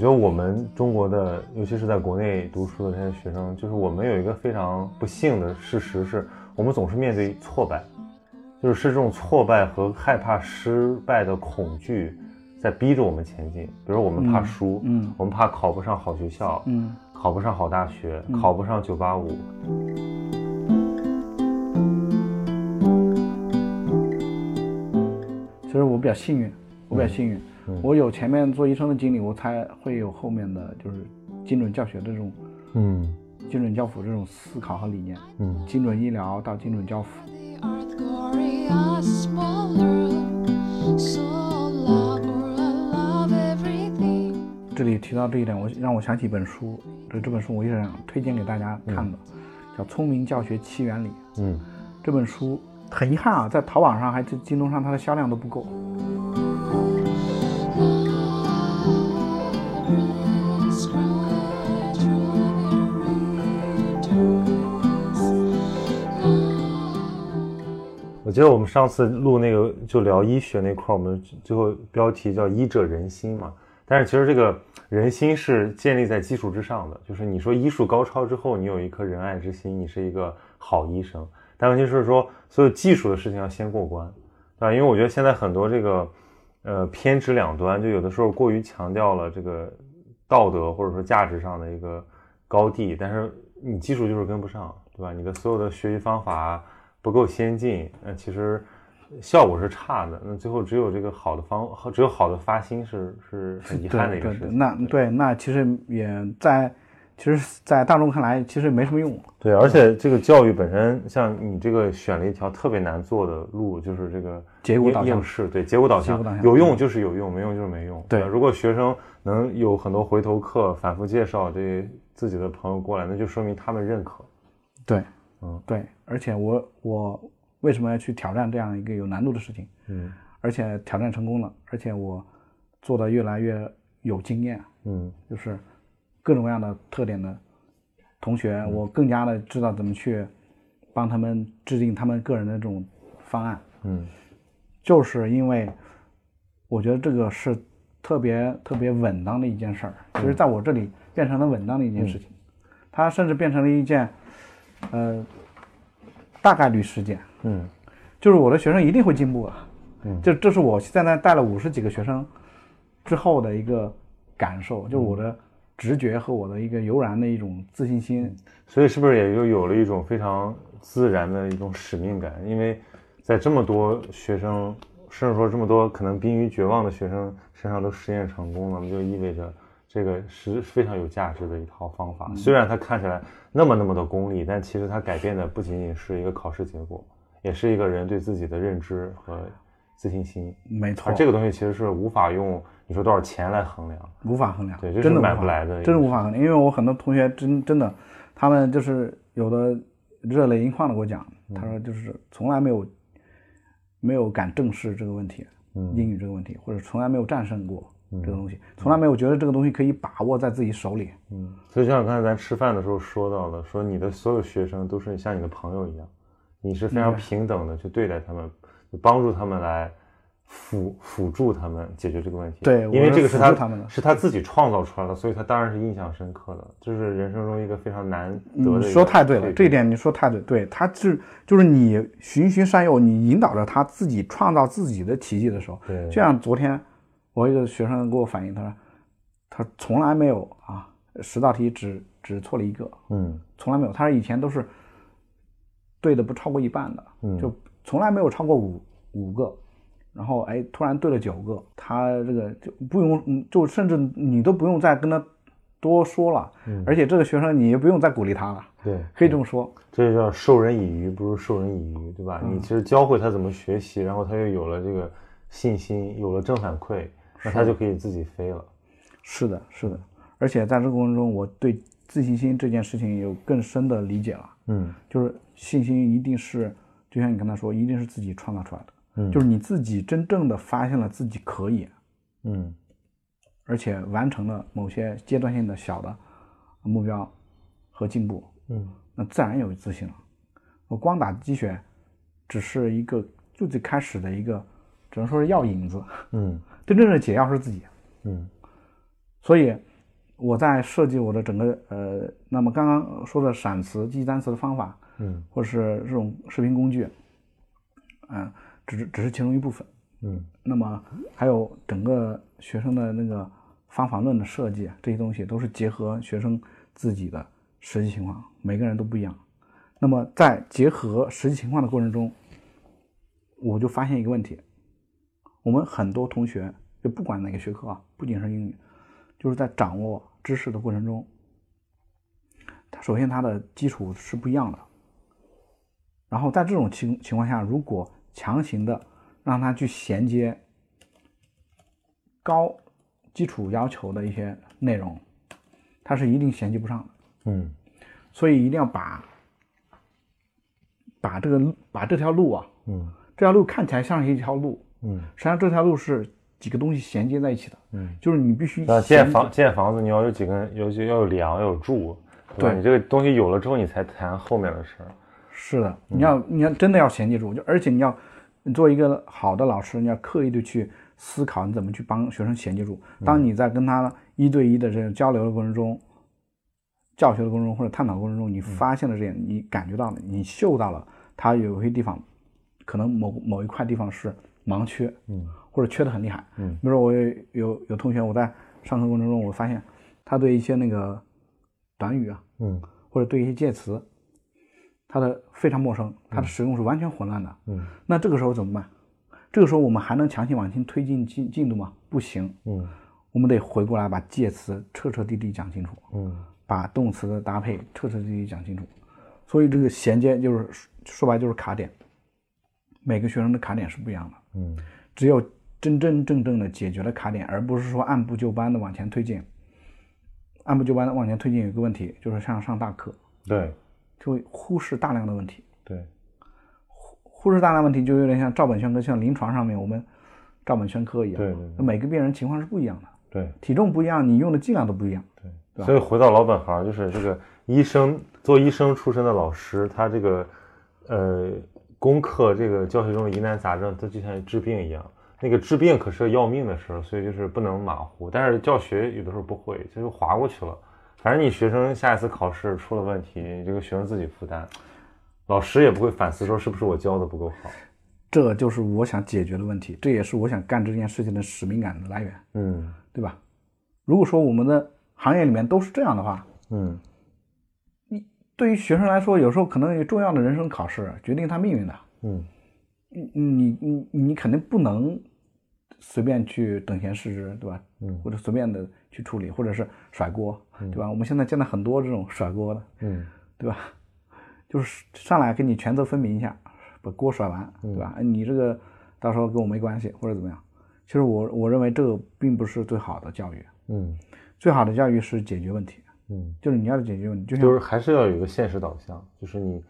觉得我们中国的，尤其是在国内读书的这些学生，就是我们有一个非常不幸的事实是，我们总是面对挫败，就是是这种挫败和害怕失败的恐惧在逼着我们前进。比如我们怕输，嗯我们怕考不上好学校，嗯。考不上好大学，考不上九八五。其实我比较幸运，我比较幸运，我有前面做医生的经历，我才会有后面的就是精准教学的这种嗯精准教辅这种思考和理念。嗯精准医疗到精准教辅.这里提到这一点，我让我想起一本书，这这本书我一直想推荐给大家看的，叫《聪明教学七原理》。嗯这本书很遗憾啊，在淘宝上还是京东上它的销量都不够。我记得我们上次录那个就聊医学那块儿，我们最后标题叫“医者仁心”嘛。但是其实这个人心是建立在基础之上的，就是你说医术高超之后，你有一颗仁爱之心，你是一个好医生。但问题是说，所有技术的事情要先过关，对吧？因为我觉得现在很多这个呃偏执两端，就有的时候过于强调了这个道德或者说价值上的一个高地，但是你技术就是跟不上，对吧？你的所有的学习方法不够先进，那其实效果是差的。那最后只有这个好的方，只有好的发心是是很遗憾的一个事情。那对那其实也在，其实，在大众看来其实没什么用。对，而且这个教育本身，像你这个选了一条特别难做的路，就是这个结果导向应试，对，结果导向导，向有用就是有用，没用就是没用。对如果学生能有很多回头客，反复介绍这自己的朋友过来，那就说明他们认可。对，嗯。对，而且我我为什么要去挑战这样一个有难度的事情？嗯。而且挑战成功了，而且我做的越来越有经验，嗯。就是各种各样的特点的同学，我更加的知道怎么去帮他们制定他们个人的这种方案，嗯。就是因为我觉得这个是特别特别稳当的一件事儿，其实在我这里变成了稳当的一件事情，它甚至变成了一件呃大概率事件，嗯就是我的学生一定会进步啊。嗯这这是我在那带了五十几个学生之后的一个感受，就是我的直觉和我的一个油然的一种自信心。所以是不是也就有了一种非常自然的一种使命感？因为在这么多学生，甚至说这么多可能濒于绝望的学生身上都实验成功了，那就意味着这个是非常有价值的一套方法。虽然它看起来那么那么的功利，但其实它改变的不仅仅是一个考试结果，也是一个人对自己的认知和自信心。没错而，这个东西其实是无法用你说多少钱来衡量。无法衡量，对这是真的买不来的真的无法衡量。因为我很多同学真真的，他们就是有的热泪盈眶的给我讲，嗯他说就是从来没有没有敢正视这个问题，嗯英语这个问题，或者从来没有战胜过这个东西，从来没有觉得这个东西可以把握在自己手里。嗯，所以就像刚才咱吃饭的时候说到的，说你的所有学生都是像你的朋友一样，你是非常平等的去对待他们，帮助他们来辅辅助他们解决这个问题。对因为这个是他辅助他们的是他自己创造出来的，所以他当然是印象深刻的，这是人生中一个非常难得的一嗯，个。说太对了，这一点你说太对，对，他是就是你循循善诱，你引导着他自己创造自己的奇迹的时候，对就像昨天我一个学生给我反映，他说他从来没有啊十道题只只错了一个，嗯从来没有，他说以前都是对的不超过一半的，嗯就从来没有超过五五个，然后哎突然对了九个，他这个就不用，嗯就甚至你都不用再跟他多说了，嗯而且这个学生你也不用再鼓励他了，对，可以这么说，这就叫授人以鱼，不如授人以渔，对吧？嗯你其实教会他怎么学习，然后他又有了这个信心，有了正反馈，那它就可以自己飞了。是的，是的，而且在这个过程中，我对自信心这件事情有更深的理解了，嗯。就是信心一定是，就像你刚才说，一定是自己创造出来的，嗯。就是你自己真正的发现了自己可以，嗯。而且完成了某些阶段性的小的目标和进步，嗯。那自然有自信了。我光打鸡血，只是一个最最开始的一个，只能说是药引子，嗯真正的解药是自己。嗯所以我在设计我的整个呃，那么刚刚说的闪词、记忆单词的方法，嗯或者是这种视频工具，嗯、只是只是其中一部分。嗯那么还有整个学生的那个方法论的设计啊，这些东西都是结合学生自己的实际情况，每个人都不一样。那么在结合实际情况的过程中，我就发现一个问题：我们很多同学，就不管哪个学科啊，不仅是英语，就是在掌握知识的过程中，他首先他的基础是不一样的。然后在这种情情况下，如果强行的让他去衔接高基础要求的一些内容，他是一定衔接不上的。嗯所以一定要把把这个把这条路啊，嗯这条路看起来像是一条路，嗯实际上这条路是几个东西衔接在一起的。嗯，就是你必须那建房建房子，你要有几根，有要有梁，要有柱，对？对你这个东西有了之后，你才谈后面的事儿。是的，你要你要真的要衔接住，就而且你要你作为一个好的老师，你要刻意的去思考你怎么去帮学生衔接住。当你在跟他一对一的这种交流的过程中，教学的过程中或者探讨过程中，你发现了这点，你感觉到了，你嗅到了他有些地方可能某某一块地方是盲缺，嗯或者缺的很厉害。嗯比如说我有有有同学，我在上课过程中，我发现他对一些那个短语啊，嗯或者对一些介词，他的非常陌生，他的使用是完全混乱的。嗯那这个时候怎么办？这个时候我们还能强行往前推进进进度吗？不行，嗯我们得回过来把介词彻彻底底讲清楚，嗯把动词的搭配彻彻底底讲清楚。所以这个衔接就是说白就是卡点，每个学生的卡点是不一样的。嗯只有真真正正的解决了卡点，而不是说按部就班的往前推进。按部就班的往前推进有一个问题，就是像上大课，对就会忽视大量的问题。对，忽忽视大量问题，就有点像照本宣科，像临床上面我们照本宣科一样。对对对每个病人情况是不一样的，对体重不一样，你用的剂量都不一样。对吧所以回到老本行，就是这个医生做医生出身的老师，他这个呃攻克这个教学中的疑难杂症，它就像治病一样。那个治病可是个要命的事儿，所以就是不能马虎。但是教学有的时候不会，就是划过去了。反正你学生下一次考试出了问题，你这个学生自己负担，老师也不会反思说是不是我教的不够好。这就是我想解决的问题，这也是我想干这件事情的使命感的来源，嗯对吧？如果说我们的行业里面都是这样的话，嗯对于学生来说，有时候可能有重要的人生考试决定他命运的，嗯你你你你肯定不能随便去等闲视之，对吧？嗯或者随便的去处理，或者是甩锅，对吧？我们现在见到很多这种甩锅的，嗯对吧？就是上来给你权责分明一下，把锅甩完，对吧？哎你这个到时候跟我没关系，或者怎么样？其实我我认为这个并不是最好的教育，嗯最好的教育是解决问题，嗯。就是你要解决问题，就像就是还是要有一个现实导向，就是你，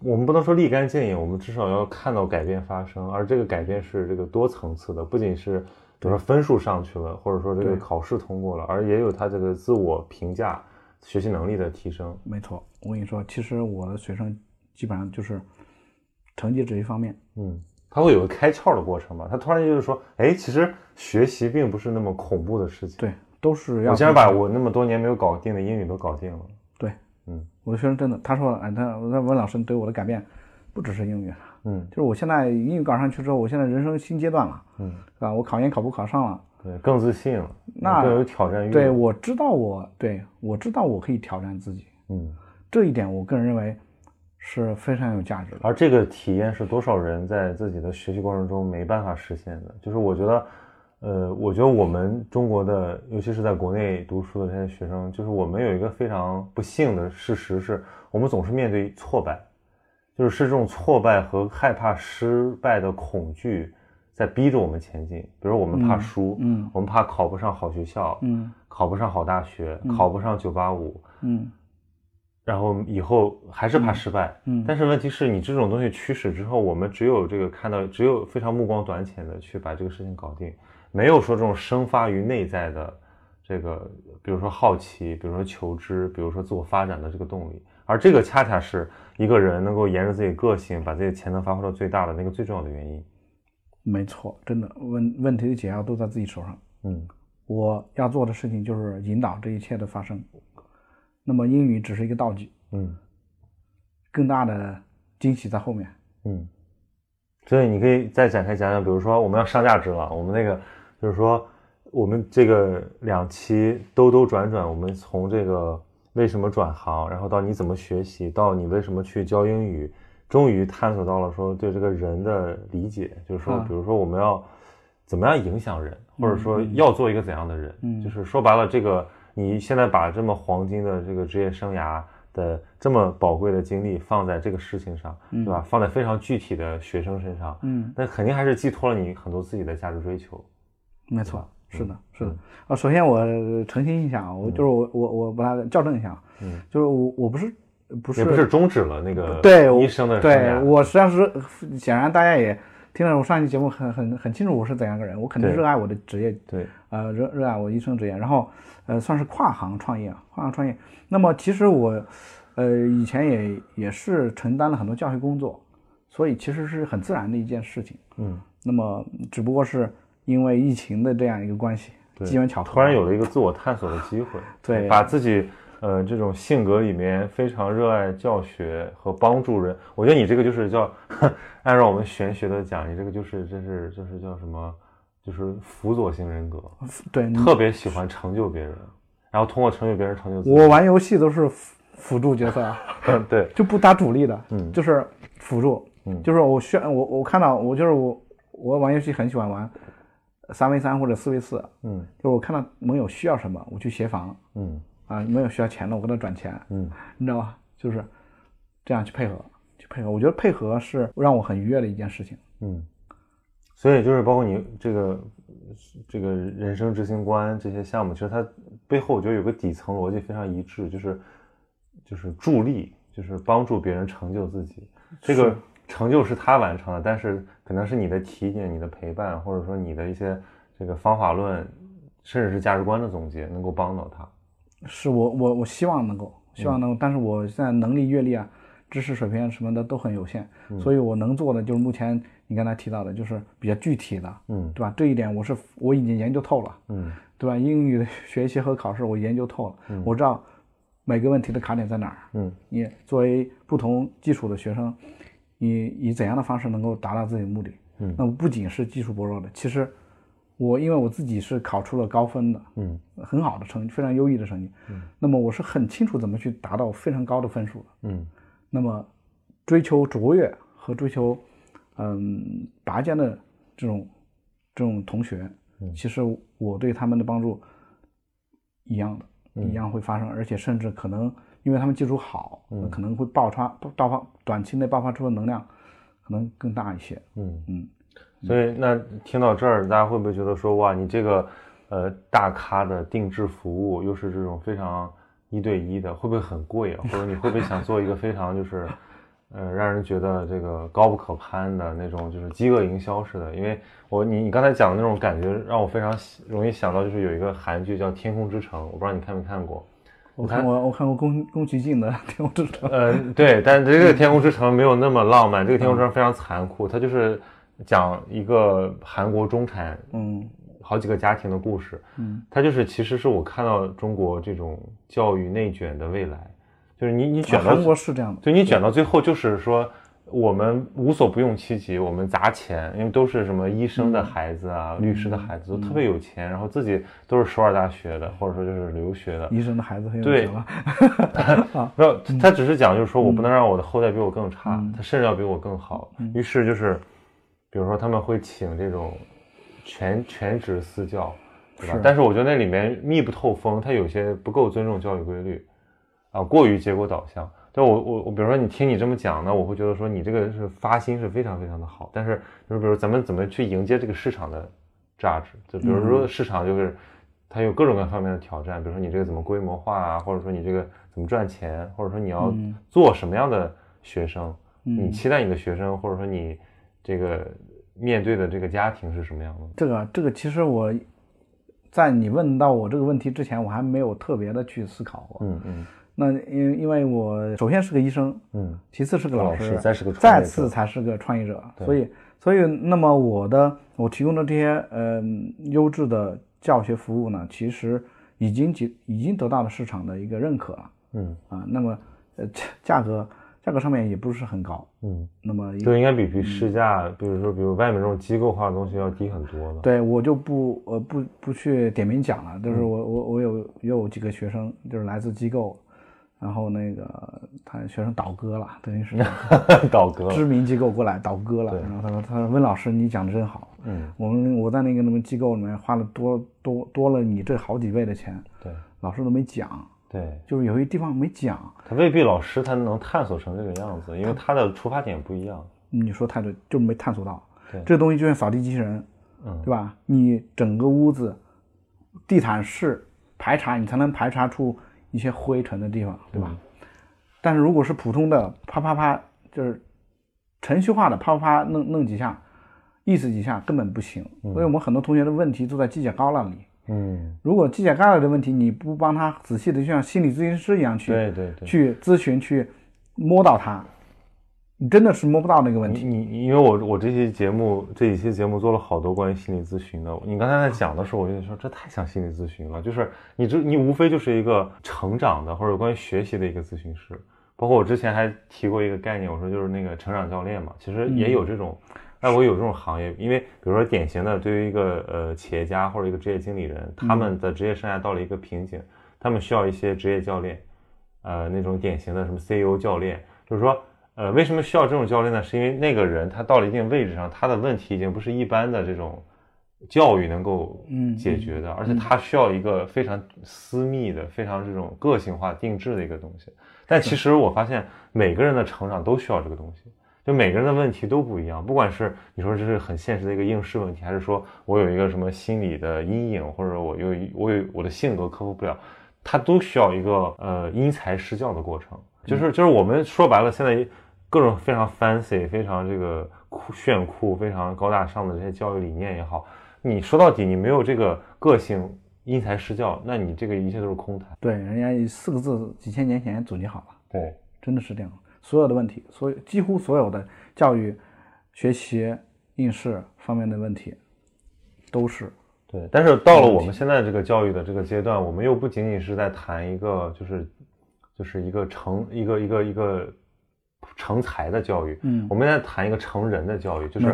我们不能说立竿见影，我们至少要看到改变发生，而这个改变是这个多层次的，不仅是比如说分数上去了，或者说这个考试通过了，而也有他这个自我评价、学习能力的提升。没错，我跟你说，其实我的学生基本上就是成绩这一方面，嗯，他会有个开窍的过程吧？他突然就是说，哎，其实学习并不是那么恐怖的事情。对，都是要我竟然把我那么多年没有搞定的英语都搞定了。对，嗯我的学生真的，他说，哎，他我说温老师对我的改变不只是英语，嗯就是我现在英语搞上去之后，我现在人生新阶段了，嗯，是吧？我考研考不考上了，对，更自信了，那更有挑战欲。对，我知道我对我知道我可以挑战自己，嗯。这一点我个人认为是非常有价值的。而这个体验是多少人在自己的学习过程中没办法实现的。就是我觉得，呃，我觉得我们中国的，尤其是在国内读书的这些学生，就是我们有一个非常不幸的事实是，我们总是面对挫败，就是是这种挫败和害怕失败的恐惧在逼着我们前进。比如我们怕输，嗯我们怕考不上好学校，嗯考不上好大学，考不上九八五，嗯然后以后还是怕失败。嗯但是问题是你这种东西驱使之后，我们只有这个看到，只有非常目光短浅的去把这个事情搞定，没有说这种生发于内在的这个，比如说好奇，比如说求知，比如说自我发展的这个动力。而这个恰恰是一个人能够沿着自己个性，把自己的潜能发挥到最大的那个最重要的原因。没错，真的问问题的解药都在自己手上。嗯我要做的事情就是引导这一切的发生。那么英语只是一个道具，嗯更大的惊喜在后面。嗯，所以你可以再展开讲讲，比如说我们要上价值了，我们那个就是说我们这个两期兜兜转转，我们从这个为什么转行，然后到你怎么学习，到你为什么去教英语，终于探索到了说对这个人的理解，就是说，啊比如说我们要怎么样影响人，或者说要做一个怎样的人，嗯。就是说白了，这个你现在把这么黄金的这个职业生涯的这么宝贵的精力放在这个事情上，对吧？放在非常具体的学生身上，嗯，那肯定还是寄托了你很多自己的价值追求。没错，是的，是的嗯。啊，首先我澄清一下啊，我就是我我我把它校正一下，嗯，就是我我不是不是也不是终止了那个对我医生的生对，我实际上是显然大家也听了我上一期节目很很很清楚我是怎样个人，我肯定热爱我的职业，对，呃热热爱我医生职业，然后呃算是跨行创业啊，跨行创业。那么其实我呃以前也也是承担了很多教学工作，所以其实是很自然的一件事情。嗯，那么只不过是因为疫情的这样一个关系，对机缘巧合，突然有了一个自我探索的机会，对。把自己呃这种性格里面非常热爱教学和帮助人，我觉得你这个就是叫 按照我们玄学的讲，你这个就是这是就是叫什么，就是辅佐型人格，对特别喜欢成就别人，然后通过成就别人成就自己。我玩游戏都是辅辅助角色啊。嗯 对，就不打主力的，嗯。就是辅助，嗯。就是我需要我我看到我就是我我玩游戏很喜欢玩三 v 三或者四 v 四，嗯。就是我看到盟友需要什么，我去协防。嗯。啊，盟友需要钱了，我跟他转钱，嗯。你知道吧？就是这样去配合，去配合，我觉得配合是让我很愉悦的一件事情。嗯，所以就是包括你这个这个人生执行观这些项目，其实它背后我觉得有个底层逻辑非常一致，就是就是助力，就是帮助别人成就自己。这个成就是他完成了，但是可能是你的提点、你的陪伴，或者说你的一些这个方法论，甚至是价值观的总结，能够帮到他。是我我我希望能够，希望能够，但是我现在能力、阅历啊、知识水平啊什么的都很有限，所以我能做的就是目前你刚才提到的，就是比较具体的，嗯对吧？这一点我是我已经研究透了，嗯对吧？英语的学习和考试我研究透了，嗯我知道每个问题的卡点在哪儿。嗯你作为不同基础的学生，你以怎样的方式能够达到自己的目的？嗯那么不仅是技术薄弱的，其实我因为我自己是考出了高分的，嗯很好的成绩，非常优异的成绩，嗯那么我是很清楚怎么去达到非常高的分数的。嗯那么追求卓越和追求嗯拔尖的这种这种同学，嗯其实我对他们的帮助一样的，一样会发生，而且甚至可能因为他们技术好，可能会爆发爆发短期内爆发出的能量可能更大一些。嗯嗯，所以那听到这儿，大家会不会觉得说，哇，你这个呃大咖的定制服务，又是这种非常一对一的，会不会很贵啊？或者你会不会想做一个非常就是呃让人觉得这个高不可攀的那种，就是饥饿营销似的？因为我你你刚才讲的那种感觉，让我非常喜容易想到，就是有一个韩剧叫《天空之城》，我不知道你看没看过。我看过我看过宫宫崎骏的《天空之城》，呃，对，但这个《天空之城》没有那么浪漫，这个《天空之城》非常残酷，它就是讲一个韩国中产嗯好几个家庭的故事。嗯，它就是其实是我看到中国这种教育内卷的未来，就是你你卷到韩国是这样的，就你卷到最后就是说。我们无所不用其极，我们砸钱，因为都是什么医生的孩子啊、律师的孩子，都特别有钱，然后自己都是首尔大学的，或者说就是留学的，医生的孩子很有对钱了。没有，他只是讲，就是说我不能让我的后代比我更差，他甚至要比我更好。于是就是，比如说他们会请这种全全职私教，对吧？是？但是我觉得那里面密不透风，他有些不够尊重教育规律，啊，过于结果导向。对我我我，比如说你听你这么讲呢，我会觉得说你这个是发心是非常非常的好，但是就是比如咱们怎么去迎接这个市场的价值，就比如说市场就是。它有各种各样方面的挑战，比如说你这个怎么规模化啊，或者说你这个怎么赚钱，或者说你要做什么样的学生，你期待你的学生，或者说你这个面对的这个家庭是什么样的？这个这个其实我在你问到我这个问题之前，我还没有特别的去思考过。嗯嗯那因因为我首先是个医生，嗯其次是个老师，再是个再次才是个创业者，所以所以那么我的我提供的这些呃优质的教学服务呢，其实已经已已经得到了市场的一个认可了嗯啊。那么呃价价格价格上面也不是很高，嗯，那么就应该比比市价，比如说比如外面这种机构化的东西要低很多了。对我就不呃不不去点名讲了，就是我我我有有几个学生就是来自机构，然后那个他学生倒戈了，等于是 倒戈了。知名机构过来倒戈了，然后他说他说温老师你讲的真好，嗯，我们我在那个什么机构里面花了多多多了你这好几倍的钱，对老师都没讲，对，就是有些地方没讲，他未必老师他能探索成这个样子，因为他的出发点不一样。你说太对，就是没探索到对，这东西就像扫地机器人，嗯对吧？你整个屋子地毯式排查，你才能排查出一些灰尘的地方，对吧？嗯但是如果是普通的啪啪啪，就是程序化的啪啪啪弄弄几下，意思几下根本不行。所以我们很多同学的问题都在犄角旮旯里。嗯，如果犄角旮旯的问题你不帮他仔细的，就像心理咨询师一样去对对对。去咨询，去摸到它，你真的是摸不到那个问题。你你你因为我我这期节目这几期节目做了好多关于心理咨询的，你刚才在讲的时候，我就说这太像心理咨询了，就是你这你无非就是一个成长的或者关于学习的一个咨询师，包括我之前还提过一个概念，我说就是那个成长教练嘛，其实也有这种，外国有这种行业，因为比如说典型的对于一个呃企业家或者一个职业经理人，他们的职业生涯到了一个瓶颈，他们需要一些职业教练，呃那种典型的什么 CEO 教练，就是说。呃，为什么需要这种教练呢？是因为那个人他到了一定位置上，他的问题已经不是一般的这种教育能够嗯解决的，而且他需要一个非常私密的、非常这种个性化定制的一个东西。但其实我发现每个人的成长都需要这个东西，就每个人的问题都不一样，不管是你说这是很现实的一个应试问题，还是说我有一个什么心理的阴影，或者我有一我有我的性格克服不了，他都需要一个呃因材施教的过程。就是就是我们说白了，现在各种非常 fancy、非常这个酷炫酷、非常高大上的这些教育理念也好，你说到底你没有这个个性因材施教，那你这个一切都是空谈。对，人家四个字几千年前总结好了。对，真的是这样。所有的问题，所有几乎所有的教育、学习、应试方面的问题，都是对，但是到了我们现在这个教育的这个阶段，我们又不仅仅是在谈一个就是就是一个成一个一个一个成才的教育，嗯。我们在谈一个成人的教育，就是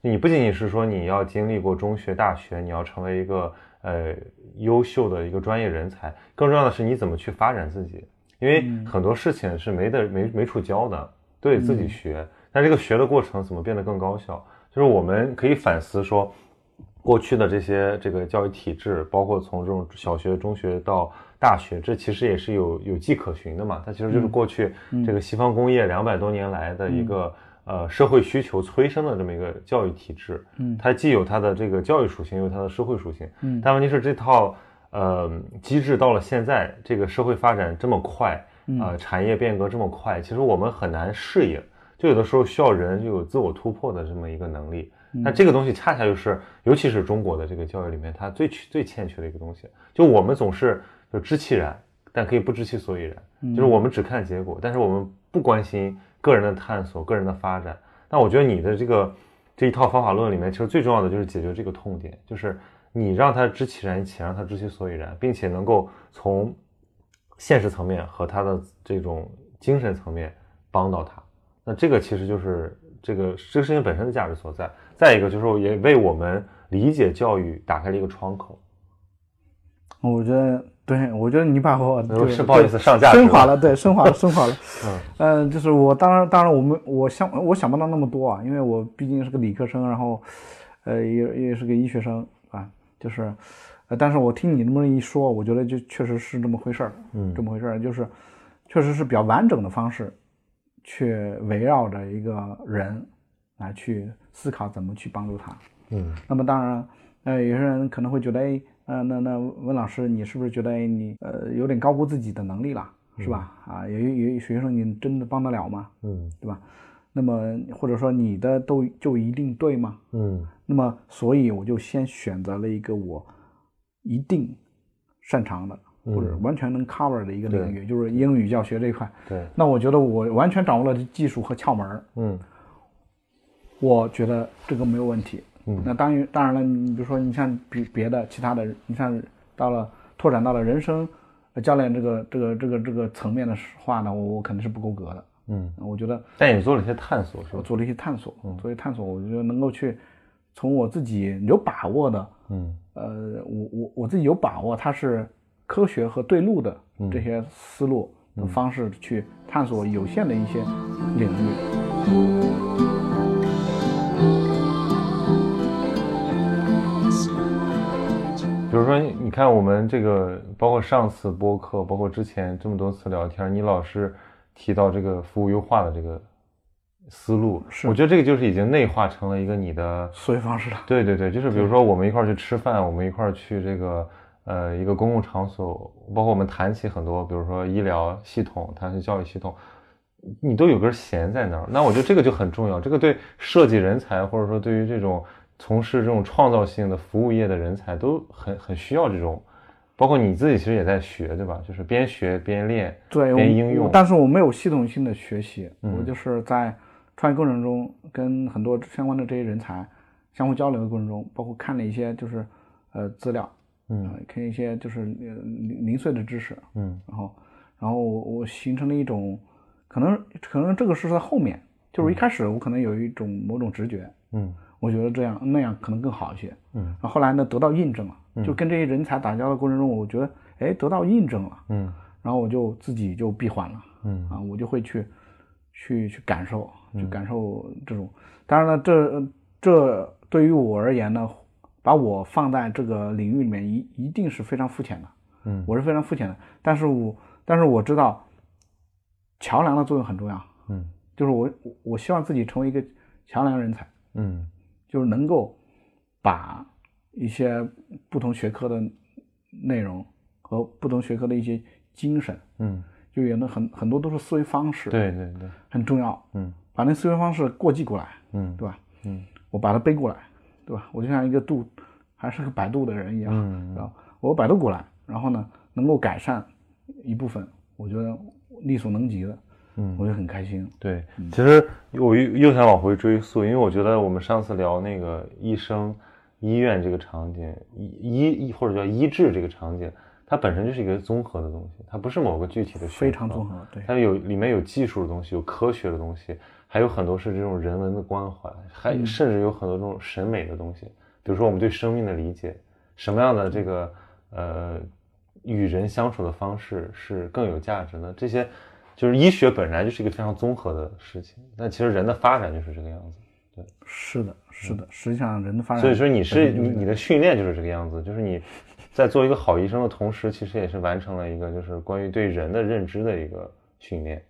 你不仅仅是说你要经历过中学、大学，你要成为一个呃优秀的一个专业人才，更重要的是你怎么去发展自己，因为很多事情是没得没没处教的，都得自己学。但这个学的过程怎么变得更高效？就是我们可以反思说，过去的这些这个教育体制，包括从这种小学、中学到大学，这其实也是有有迹可循的嘛。它其实就是过去这个西方工业两百多年来的一个、呃社会需求催生的这么一个教育体制。嗯它既有它的这个教育属性，又有它的社会属性。嗯但问题是这套呃机制到了现在，这个社会发展这么快，呃产业变革这么快，其实我们很难适应。就有的时候需要人就有自我突破的这么一个能力。那这个东西恰恰就是，尤其是中国的这个教育里面，它最缺最欠缺的一个东西。就我们总是就知其然，但可以不知其所以然，就是我们只看结果，但是我们不关心个人的探索、个人的发展。那我觉得你的这个这一套方法论里面，其实最重要的就是解决这个痛点，就是你让他知其然，且让他知其所以然，并且能够从现实层面和他的这种精神层面帮到他。那这个其实就是这个这个事情本身的价值所在。再一个就是说也为我们理解教育打开了一个窗口。我觉得，对我觉得你把我对是不好意思上架升华了，对，升华了，升华了。嗯呃，就是我当然，当然，我们我想我想不到那么多啊，因为我毕竟是个理科生，然后，呃，也也是个医学生啊，就是，呃，但是我听你那么一说，我觉得就确实是这么回事儿，嗯这么回事儿，就是，确实是比较完整的方式，去围绕着一个人来去思考怎么去帮助他。嗯那么当然，呃，有些人可能会觉得，哎，呃，那那温老师，你是不是觉得，哎，你呃有点高估自己的能力了，是吧？啊，有有有学生，你真的帮得了吗？嗯对吧？那么或者说你的都就一定对吗？嗯那么所以我就先选择了一个我一定擅长的或者完全能 cover 的一个领域，就是英语教学这一块。对，那我觉得我完全掌握了技术和窍门儿，嗯我觉得这个没有问题。嗯那当然当然了，你比如说你像别别的其他的，你像到了拓展到了人生呃教练这个这个这个这个层面的话呢，我我肯定是不够格的。嗯，我觉得但也做了一些探索，是吧？我做了一些探索，做一些探索，我觉得能够去从我自己有把握的，嗯呃，我我我自己有把握，它是科学和对路的这些思路的方式去探索有限的一些领域。比如说，你看我们这个，包括上次播客，包括之前这么多次聊天，你老是提到这个服务优化的这个思路，是我觉得这个就是已经内化成了一个你的思维方式了。对对对，就是比如说我们一块儿去吃饭，我们一块儿去这个呃一个公共场所，包括我们谈起很多，比如说医疗系统，谈起教育系统，你都有根弦在那儿。那我觉得这个就很重要，这个对设计人才或者说对于这种从事这种创造性的服务业的人才都很很需要这种。包括你自己其实也在学，对吧？就是边学边练，对，边应用。但是我没有系统性的学习，嗯我就是在创业过程中跟很多相关的这些人才相互交流的过程中，包括看了一些就是呃资料，嗯呃看一些就是呃零零碎的知识，嗯然后然后我我形成了一种可能可能这个是在后面，就是一开始我可能有一种某种直觉，嗯我觉得这样那样可能更好一些，嗯。然后后来呢得到印证了，就跟这些人才打交道的过程中，我觉得哎得到印证了。嗯。然后我就自己就闭环了嗯。啊，我就会去去去感受，去感受这种。当然了，这这对于我而言呢，把我放在这个领域里面一一定是非常肤浅的，嗯。我是非常肤浅的。但是我但是我知道桥梁的作用很重要，嗯。就是我我我希望自己成为一个桥梁人才，嗯就是能够把一些不同学科的内容和不同学科的一些精神。嗯，就有的很很多都是思维方式，，对对对，很重要。嗯把那思维方式过继过来，嗯对吧？嗯我把它背过来，对吧？我就像一个度，还是个百度的人一样，嗯然后？我百度过来，然后呢，能够改善一部分，我觉得力所能及的，嗯。我就很开心。对，其实我又又想往回追溯，因为我觉得我们上次聊那个医生、医院这个场景，医医或者叫医治这个场景，它本身就是一个综合的东西，它不是某个具体的学非常科综合，对，它有里面有技术的东西，有科学的东西，还有很多是这种人文的关怀，还嗯。甚至有很多这种审美的东西，比如说我们对生命的理解，什么样的这个呃与人相处的方式是更有价值的，这些就是医学本来就是一个非常综合的事情，但其实人的发展就是这个样子。对是的，是的。实际上，人的发展，所以说你是你你的训练就是这个样子，就是你在做一个好医生的同时，其实也是完成了一个就是关于对人的认知的一个训练。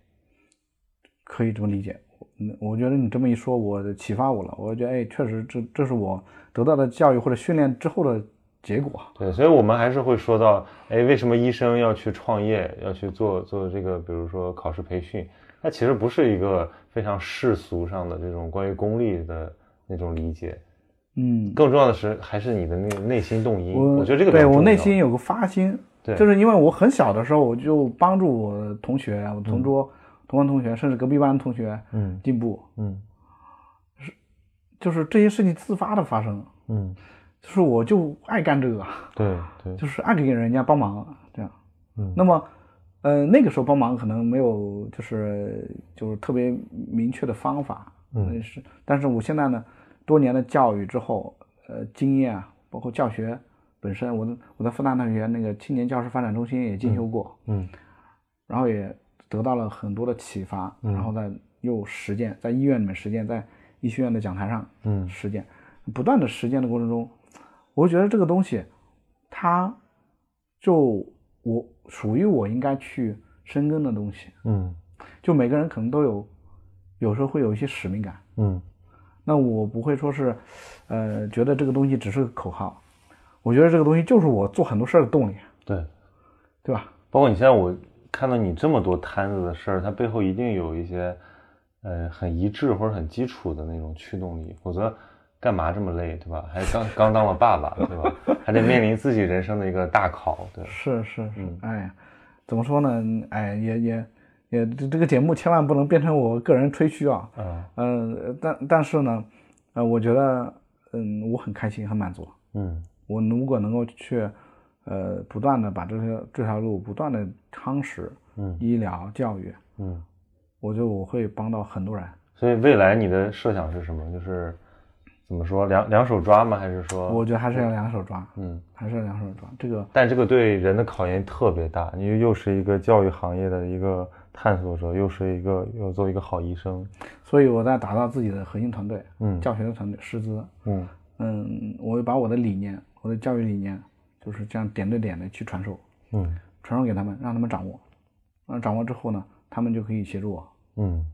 可以这么理解。嗯，我觉得你这么一说，我启发我了。我觉得，哎，确实这这是我得到的教育或者训练之后的结果。对，所以我们还是会说到，哎，为什么医生要去创业，要去做做这个，比如说考试培训？它其实不是一个非常世俗上的这种关于功利的那种理解，嗯，更重要的是还是你的那个内心动因。我我觉得这个对我内心有个发心，对就是因为我很小的时候我就帮助我同学、我同桌、同班同学，甚至隔壁班同学嗯进步，嗯是就是这些事情自发的发生，嗯，就是我就爱干这个，对对，就是爱给人家帮忙这样。嗯。那么，呃，那个时候帮忙可能没有就是就是特别明确的方法，嗯。是，但是我现在呢，多年的教育之后，呃，经验啊，包括教学本身，我我在复旦大学那个青年教师发展中心也进修过，嗯。然后也得到了很多的启发，嗯。然后再又实践，在医院里面实践，在医学院的讲台上嗯。实践，不断的实践的过程中，我觉得这个东西，它就我属于我应该去深耕的东西。嗯就每个人可能都有，有时候会有一些使命感。嗯那我不会说是，呃，觉得这个东西只是个口号，我觉得这个东西就是我做很多事儿的动力，对。对吧？包括你现在我看到你这么多摊子的事儿，它背后一定有一些呃很一致或者很基础的那种驱动力，否则干嘛这么累，对吧？还刚 刚当了爸爸，对吧？还得面临自己人生的一个大考，对。是是是，嗯哎呀，怎么说呢？哎，也也也，这这个节目千万不能变成我个人吹嘘啊。嗯呃，但但是呢，呃，我觉得，嗯，我很开心，很满足。嗯我如果能够去，呃，不断的把这些这条路不断的夯实，嗯医疗教育，嗯。我觉得我会帮到很多人。所以未来你的设想是什么？就是怎么说，两两手抓吗？还是说，我觉得还是要两手抓，嗯，还是要两手抓。这个但这个对人的考验特别大，因为又是一个教育行业的一个探索者，又是一个又做一个好医生，所以我在打造自己的核心团队，嗯教学的团队师资，嗯嗯，我会把我的理念，我的教育理念，就是这样点对点的去传授，嗯传授给他们，让他们掌握。那掌握之后呢，他们就可以协助我，嗯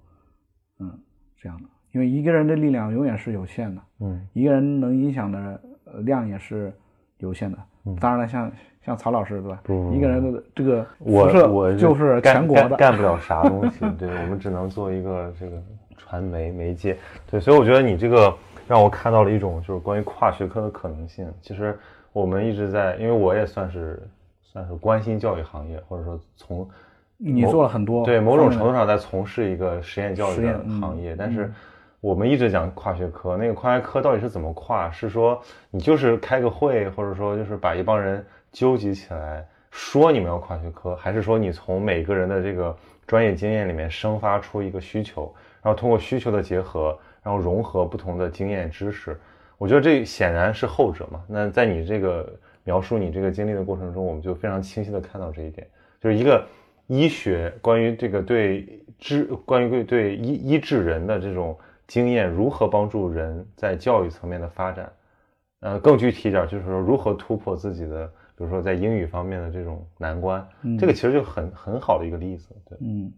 嗯，这样的。因为一个人的力量永远是有限的，嗯一个人能影响的呃量也是有限的。当然了，像像曹老师对吧？嗯不一个人的这个我辐射我就是干全国的，干干不了啥东西，对我们只能做一个这个传媒媒介，对，所以我觉得你这个让我看到了一种就是关于跨学科的可能性。其实我们一直在，因为我也算是算是关心教育行业，或者说从你做了很多对某种程度上在从事一个实验教育的行业，但是我们一直讲跨学科，那个跨学科到底是怎么跨？是说你就是开个会，或者说就是把一帮人纠集起来说你们要跨学科，还是说你从每个人的这个专业经验里面生发出一个需求，然后通过需求的结合，然后融合不同的经验知识？我觉得这显然是后者嘛。那在你这个描述你这个经历的过程中，我们就非常清晰的看到这一点，就是一个医学关于这个对治关于对医医治人的这种经验如何帮助人在教育层面的发展，呃，更具体一点就是说如何突破自己的，比如说在英语方面的这种难关，这个其实就很很好的一个例子，对，嗯，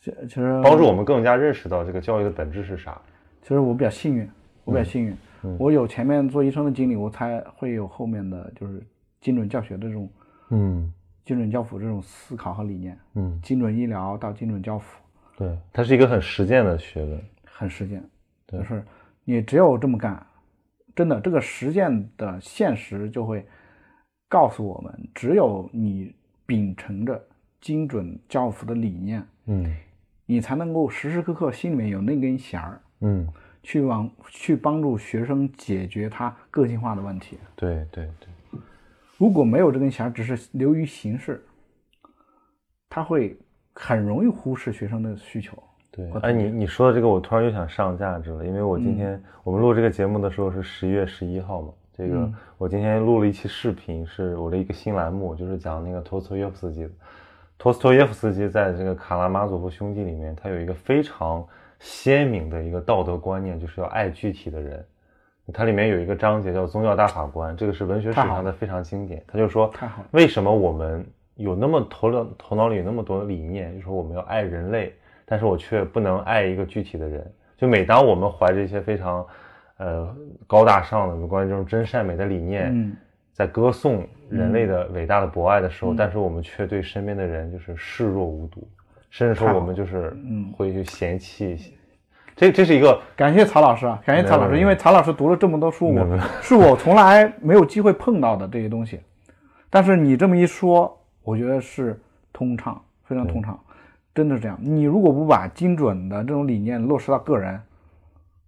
其其实帮助我们更加认识到这个教育的本质是啥。其实我比较幸运，我比较幸运，嗯。我有前面做医生的经历，我才会有后面的就是精准教学的这种嗯。精准教辅这种思考和理念，嗯，精准医疗到精准教辅，对，它是一个很实践的学问。很实践，就是你只有这么干，真的这个实践的现实就会告诉我们，只有你秉承着精准教辅的理念，嗯你才能够时时刻刻心里面有那根弦儿，嗯，去往去帮助学生解决他个性化的问题。对对对，如果没有这根弦儿，只是流于形式，他会很容易忽视学生的需求。对我，哎，你你说的这个，我突然又想上价值了，因为我今天、我们录这个节目的时候是十一月十一号嘛，这个、嗯我今天录了一期视频，是我的一个新栏目，就是讲那个托斯托耶夫斯基的。托斯托耶夫斯基在这个《卡拉马佐夫兄弟》里面，他有一个非常鲜明的一个道德观念，就是要爱具体的人。它里面有一个章节叫“宗教大法官”，这个是文学史上的非常经典。他就说，为什么我们有那么头脑头脑里有那么多的理念，就说我们要爱人类，但是我却不能爱一个具体的人。就每当我们怀着一些非常，呃高大上的关于这种真善美的理念，嗯，在歌颂人类的伟大的博爱的时候，但是我们却对身边的人就是视若无睹，甚至说我们就是嗯会去嫌弃。这这是一个感谢曹老师啊，感谢曹老师，因为曹老师读了这么多书，我没有没有是我从来没有机会碰到的这些东西。但是你这么一说，我觉得是通畅，非常通畅，真的是这样。你如果不把精准的这种理念落实到个人，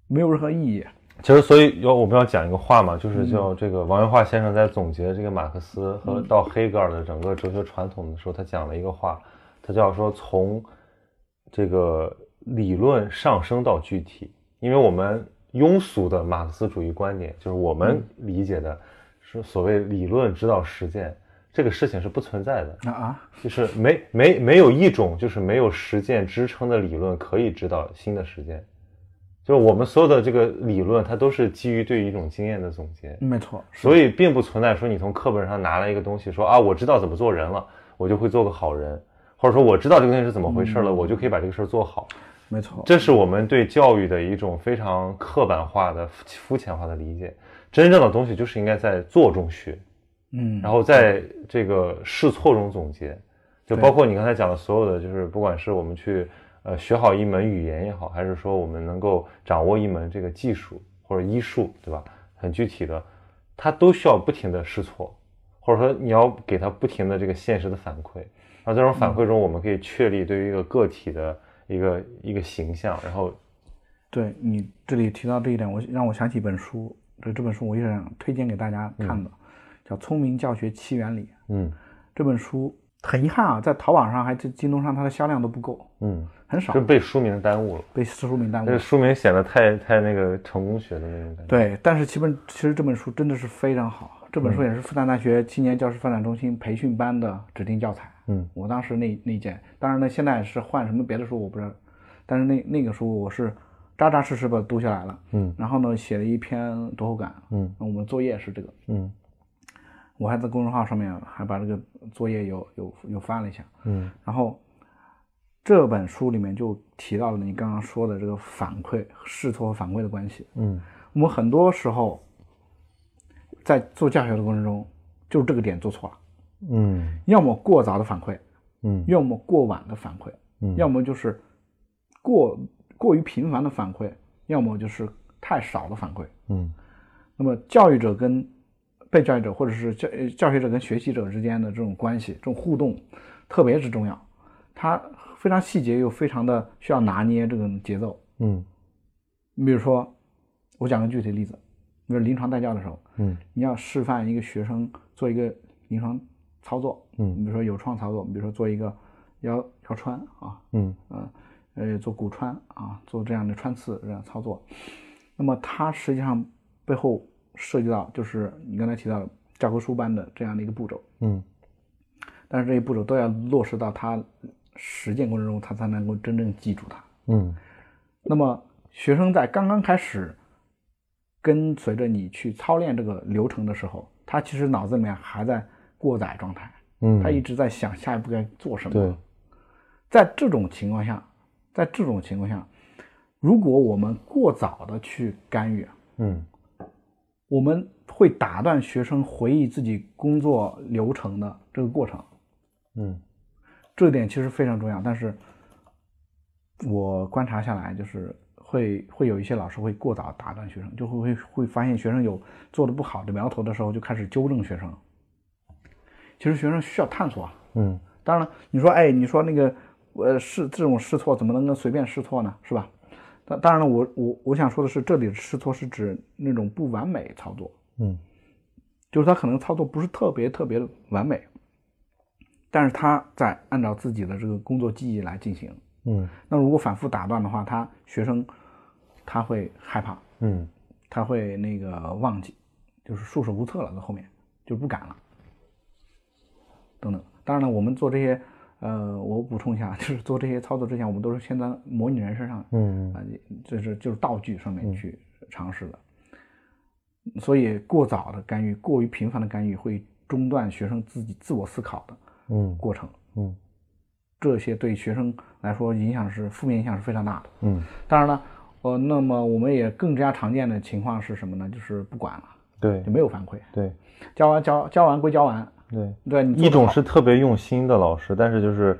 没有任何意义。其实，所以要我们要讲一个话嘛，就是叫这个王元化先生在总结这个马克思和到黑格尔的整个哲学传统的时候，他讲了一个话，他叫说从这个理论上升到具体，因为我们庸俗的马克思主义观点，就是我们理解的是所谓理论指导实践，这个事情是不存在的。啊啊，就是没没没有一种就是没有实践支撑的理论可以指导新的实践，就是我们所有的这个理论，它都是基于对于一种经验的总结，没错，所以并不存在说你从课本上拿了一个东西说啊，我知道怎么做人了，我就会做个好人，或者说我知道这个东西是怎么回事了，我就可以把这个事儿做好。没错，这是我们对教育的一种非常刻板化的、肤肤浅化的理解。真正的东西就是应该在做中学，嗯，然后在这个试错中总结，就包括你刚才讲的所有的，就是不管是我们去呃学好一门语言也好，还是说我们能够掌握一门这个技术或者医术，对吧？很具体的，它都需要不停的试错，或者说你要给它不停的这个现实的反馈，然后这种反馈中，我们可以确立对于一个个体的一个一个形象，然后。对你这里提到这一点，我让我想起一本书，这这本书我也想推荐给大家看的，叫《聪明教学七原理》。嗯这本书很遗憾啊，在淘宝上还是京东上它的销量都不够，嗯，很少就被书名耽误了。被书名耽误这个。书名显得太太那个成功学的那种感觉。，对，但是其本其实这本书真的是非常好，这本书也是复旦大学青年教师发展中心培训班的指定教材。嗯我当时那那一件，当然呢，现在是换什么别的书我不知道，但是那那个书我是扎扎实实把它读下来了。嗯然后呢，写了一篇读后感。嗯我们作业是这个，嗯我还在公众号上面还把这个作业有有有翻了一下。嗯然后这本书里面就提到了你刚刚说的这个反馈、试错和反馈的关系。嗯我们很多时候在做教学的过程中，就是这个点做错了，嗯要么过早的反馈，嗯要么过晚的反馈，嗯要么就是过过于频繁的反馈，要么就是太少的反馈。嗯那么教育者跟被教育者，或者是教呃教学者跟学习者之间的这种关系、这种互动，特别之重要。它非常细节，又非常的需要拿捏这个节奏。嗯你比如说，我讲个具体的例子，比如临床带教的时候，嗯你要示范一个学生做一个临床操作，嗯你比如说有创操作，比如说做一个腰腰穿啊，嗯呃呃做骨穿啊，做这样的穿刺这样操作，那么它实际上背后涉及到就是你刚才提到的教科书般的这样的一个步骤，嗯但是这些步骤都要落实到他实践过程中，他才能够真正记住它。嗯那么学生在刚刚开始跟随着你去操练这个流程的时候，他其实脑子里面还在过载状态，嗯，他一直在想下一步该做什么。对，在这种情况下，在这种情况下，如果我们过早的去干预，嗯我们会打断学生回忆自己工作流程的这个过程。嗯这点其实非常重要，但是我观察下来，就是会会有一些老师会过早打断学生，就会会会发现学生有做的不好的苗头的时候，就开始纠正学生。其实学生需要探索啊，嗯当然了，你说哎，你说那个呃试这种试错怎么能够随便试错呢？是吧？当当然了，我我我想说的是，这里的试错是指那种不完美操作，嗯就是他可能操作不是特别特别的完美，但是他在按照自己的这个工作记忆来进行。嗯那如果反复打断的话，他学生他会害怕，嗯他会那个忘记，就是束手无策了，在后面就不敢了，等等。当然了，我们做这些，呃，我补充一下，就是做这些操作之前，我们都是先在模拟人身上嗯啊，就是就是道具上面去尝试的。所以过早的干预、过于频繁的干预，会中断学生自己自我思考的嗯过程。嗯这些对学生来说影响是负面影响是非常大的。嗯，当然了，呃，那么我们也更加常见的情况是什么呢？就是不管了，对就没有反馈，对教完教教完归教完，对，对一种是特别用心的老师，但是就是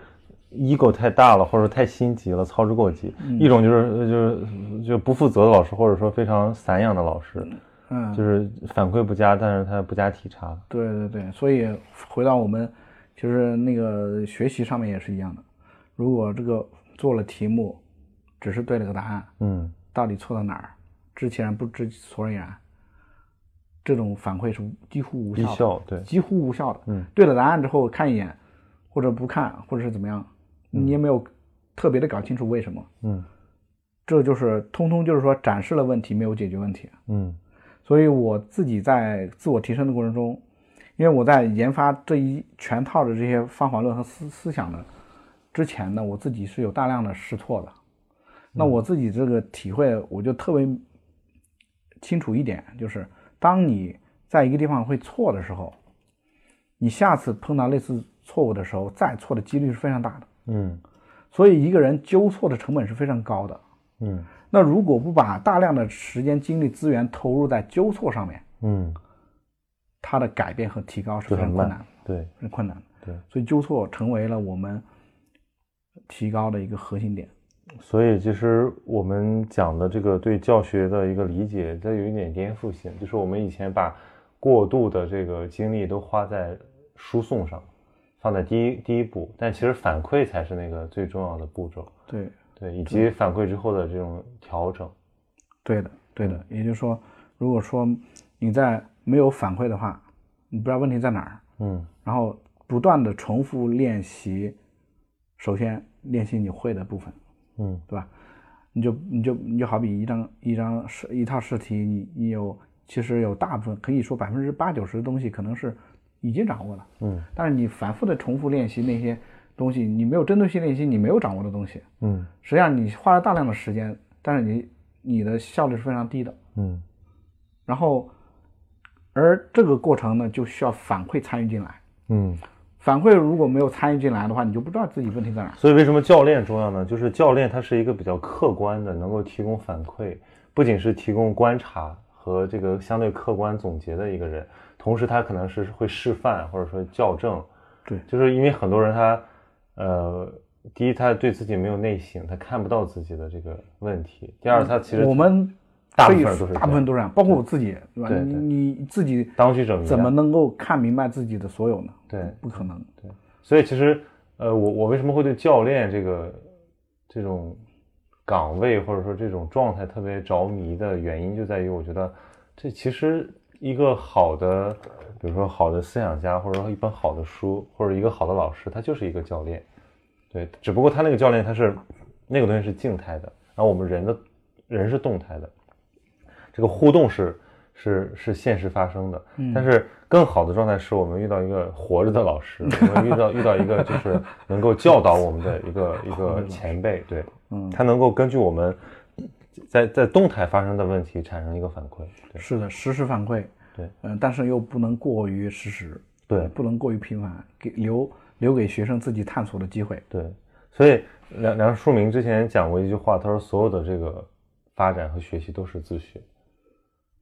ego 太大了，或者太心急了，操之过急；嗯。一种就是就是就不负责的老师，或者说非常散养的老师，嗯，就是反馈不佳，但是他不加体察。对对对，所以回到我们就是那个学习上面也是一样的，如果这个做了题目，只是对了个答案，嗯。到底错到哪儿，知其然不知所以然，这种反馈是几乎无效的，效对。几乎无效的。嗯，对了答案之后看一眼，或者不看，或者是怎么样，你也没有特别的搞清楚为什么，嗯。这就是通通就是说展示了问题，没有解决问题。嗯。所以我自己在自我提升的过程中，因为我在研发这一全套的这些方法论和思思想的之前呢，我自己是有大量的试错的。那我自己这个体会，我就特别清楚一点，就是当你在一个地方会错的时候，你下次碰到类似错误的时候，再错的几率是非常大的。嗯所以一个人纠错的成本是非常高的。嗯那如果不把大量的时间、精力、资源投入在纠错上面，嗯，它的改变和提高是非常困难对很困难的。对，所以纠错成为了我们提高的一个核心点。所以其实我们讲的这个对教学的一个理解，它有一点颠覆性，就是我们以前把过度的这个精力都花在输送上，放在第一第一步，但其实反馈才是那个最重要的步骤，对，对，以及反馈之后的这种调整，对的，对的。也就是说，如果说你在没有反馈的话，你不知道问题在哪儿，嗯。然后不断的重复练习，首先练习你会的部分，嗯对吧？你就你就你就好比一张一张试一套试题，你你有其实有大部分可以说百分之八九十的东西可能是已经掌握了，嗯但是你反复的重复练习那些东西，你没有针对性练习你没有掌握的东西，嗯实际上你花了大量的时间，但是你你的效率是非常低的。嗯然后，而这个过程呢，就需要反馈参与进来。嗯。反馈如果没有参与进来的话，你就不知道自己问题在哪儿。所以为什么教练重要呢？就是教练他是一个比较客观的，能够提供反馈，不仅是提供观察和这个相对客观总结的一个人，同时他可能是会示范或者说校正。对就是因为很多人他，呃，第一他对自己没有内省，他看不到自己的这个问题；第二他其实我们大部分都是大部分都是这样，包括我自己，对吧？你你自己当局者迷啊怎么能够看明白自己的所有呢？对不可能。对所以其实，呃，我我为什么会对教练这个这种岗位或者说这种状态特别着迷的原因，就在于我觉得这其实一个好的，比如说好的思想家，或者说一本好的书，或者一个好的老师，他就是一个教练。对，只不过他那个教练他是那个东西是静态的，然后我们人的人是动态的，这个互动是是是现实发生的。但是更好的状态是我们遇到一个活着的老师，我们遇到 遇到一个就是能够教导我们的一个一个前辈，对，嗯他能够根据我们在在动态发生的问题产生一个反馈，对是的，实时反馈。对，嗯、但是又不能过于实时，对不能过于频繁，给留留给学生自己探索的机会。对，所以梁梁漱溟之前讲过一句话，他说所有的这个发展和学习都是自学，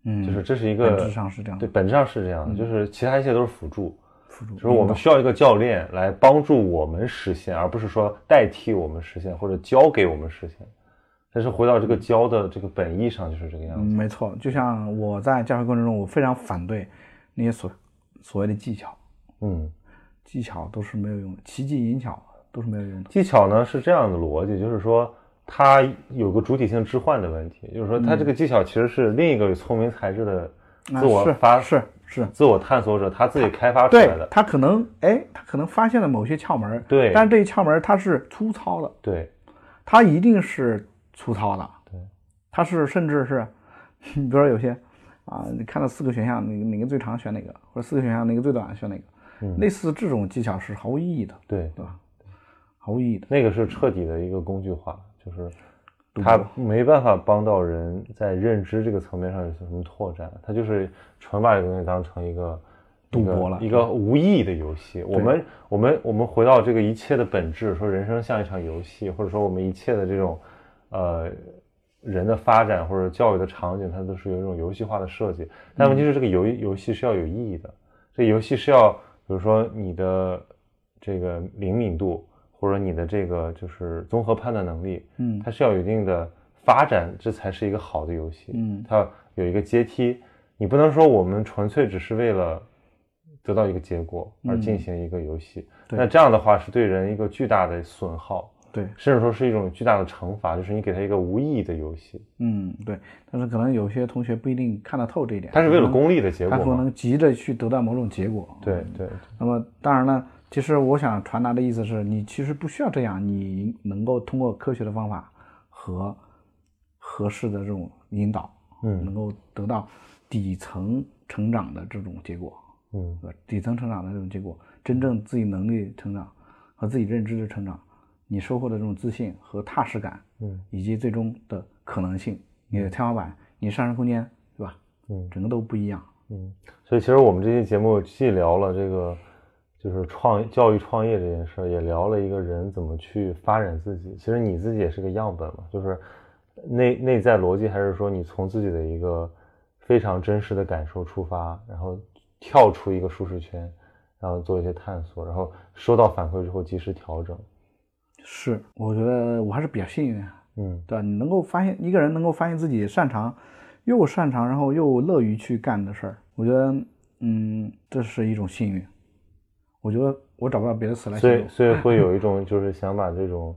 嗯，就是这是一个本质上是这样的对，本质上是这样的，就是其他一切都是辅助。辅助。就是我们需要一个教练来帮助我们实现，而不是说代替我们实现或者教给我们实现。但是回到这个教的这个本意上，就是这个样嗯，子。没错，就像我在教学过程中，我非常反对那些所所谓的技巧，嗯，技巧都是没有用的，奇技淫巧都是没有用的。技巧呢是这样的逻辑，就是说它有个主体性置换的问题，就是说它这个技巧其实是另一个有聪明才智的啊自我是发、是是，自我探索者他自己开发出来的。他可能哎，他可能发现了某些窍门，对。但是这一窍门儿它是粗糙的，对。它一定是粗糙的，对，它是甚至是，你 比如说有些啊，你看到四个选项，哪个哪个最长选哪个，或者四个选项哪个最短选哪个，嗯。类似这种技巧是毫无意义的，对，对吧？毫无意义的。那个是彻底的一个工具化，就是他没办法帮到人在认知这个层面上有什么拓展，他就是纯把这个东西当成一个赌博了一个无意义的游戏。我们我们我们回到这个一切的本质，说人生像一场游戏，或者说我们一切的这种呃人的发展或者教育的场景，它都是有一种游戏化的设计。但问题是，这个游游戏是要有意义的，这游戏是要比如说你的这个灵敏度。或者你的这个就是综合判断能力，嗯。它是要有一定的发展，这才是一个好的游戏。嗯。它有一个阶梯，你不能说我们纯粹只是为了得到一个结果而进行一个游戏，嗯那这样的话是对人一个巨大的损耗，对，甚至说是一种巨大的惩罚，就是你给他一个无意义的游戏，嗯对，但是可能有些同学不一定看得透这一点，他是为了功利的结果他可？能急着去得到某种结果。对。对。那么当然呢，其实我想传达的意思是你其实不需要这样，你能够通过科学的方法和合适的这种引导，嗯能够得到底层成长的这种结果，嗯？底层成长的这种结果，真正自己能力成长和自己认知的成长，你收获的这种自信和踏实感，嗯以及最终的可能性，你的天花板，你上升空间，对吧？嗯整个都不一样。嗯，所以其实我们这期节目既聊了这个就是创教育创业这件事儿，也聊了一个人怎么去发展自己。其实你自己也是个样本嘛，就是内内在逻辑还是说你从自己的一个非常真实的感受出发，然后跳出一个舒适圈，然后做一些探索，然后收到反馈之后及时调整。是，我觉得我还是比较幸运啊。嗯对吧？你能够发现一个人能够发现自己擅长，又擅长，然后又乐于去干的事儿，我觉得，嗯，这是一种幸运。我觉得我找不到别的词来形容。所以所以 会有一种就是想把这种，